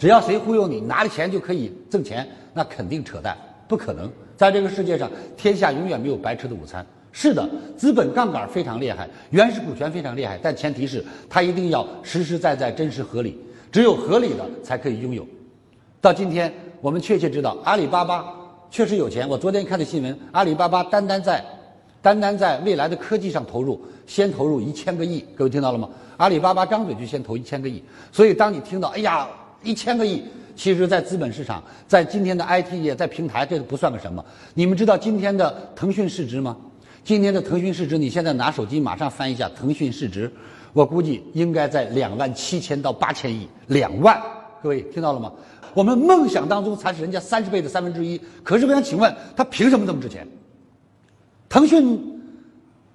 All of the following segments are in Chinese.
只要谁忽悠你，拿了钱就可以挣钱，那肯定扯淡，不可能。在这个世界上，天下永远没有白吃的午餐。是的，资本杠杆非常厉害，原始股权非常厉害，但前提是它一定要实实在在、真实合理。只有合理的才可以拥有。到今天，我们确切知道阿里巴巴确实有钱。我昨天看的新闻，阿里巴巴单单在单单在未来的科技上投入，先投入一千个亿。各位听到了吗？阿里巴巴张嘴就先投一千个亿。所以，当你听到“哎呀，一千个亿”，其实，在资本市场，在今天的 IT 业，在平台，这都不算个什么。你们知道今天的腾讯市值吗？今天的腾讯市值，你现在拿手机马上翻一下腾讯市值，我估计应该在两万七千到八千亿。两万，各位听到了吗？我们梦想当中才是人家三十倍的三分之一。可是我想请问，他凭什么这么值钱？腾讯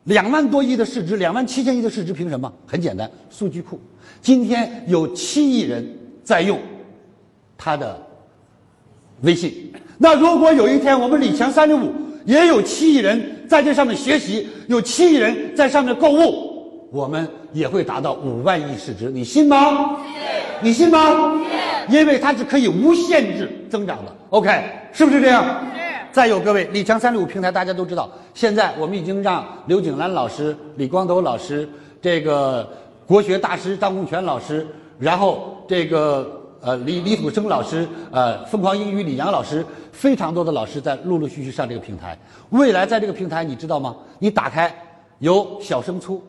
两万多亿的市值，两万七千亿的市值，凭什么？很简单，数据库。今天有七亿人在用他的微信。那如果有一天我们李强三六五也有七亿人在这上面学习，有七亿人在上面购物，我们也会达到五万亿市值。你信吗？你信吗？因为它是可以无限制增长的。OK，是不是这样？是。再有各位，李强三六五平台大家都知道，现在我们已经让刘景兰老师、李光头老师、这个国学大师张洪全老师，然后这个呃李李土生老师、呃疯狂英语李阳老师，非常多的老师在陆陆续续上这个平台。未来在这个平台，你知道吗？你打开有小升初、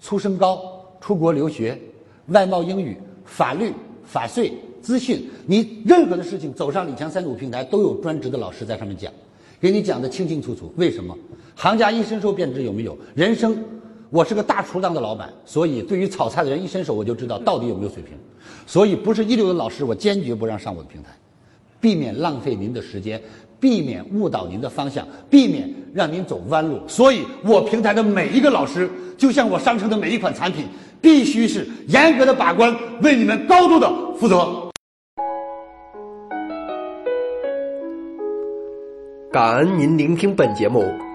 初升高、出国留学、外贸英语、法律、法税。资讯，你任何的事情走上李强三六五平台，都有专职的老师在上面讲，给你讲的清清楚楚。为什么？行家一伸手便知有没有。人生，我是个大厨当的老板，所以对于炒菜的人一伸手我就知道到底有没有水平。所以不是一流的老师，我坚决不让上我的平台，避免浪费您的时间，避免误导您的方向，避免让您走弯路。所以我平台的每一个老师，就像我商城的每一款产品，必须是严格的把关，为你们高度的负责。感恩您聆听本节目，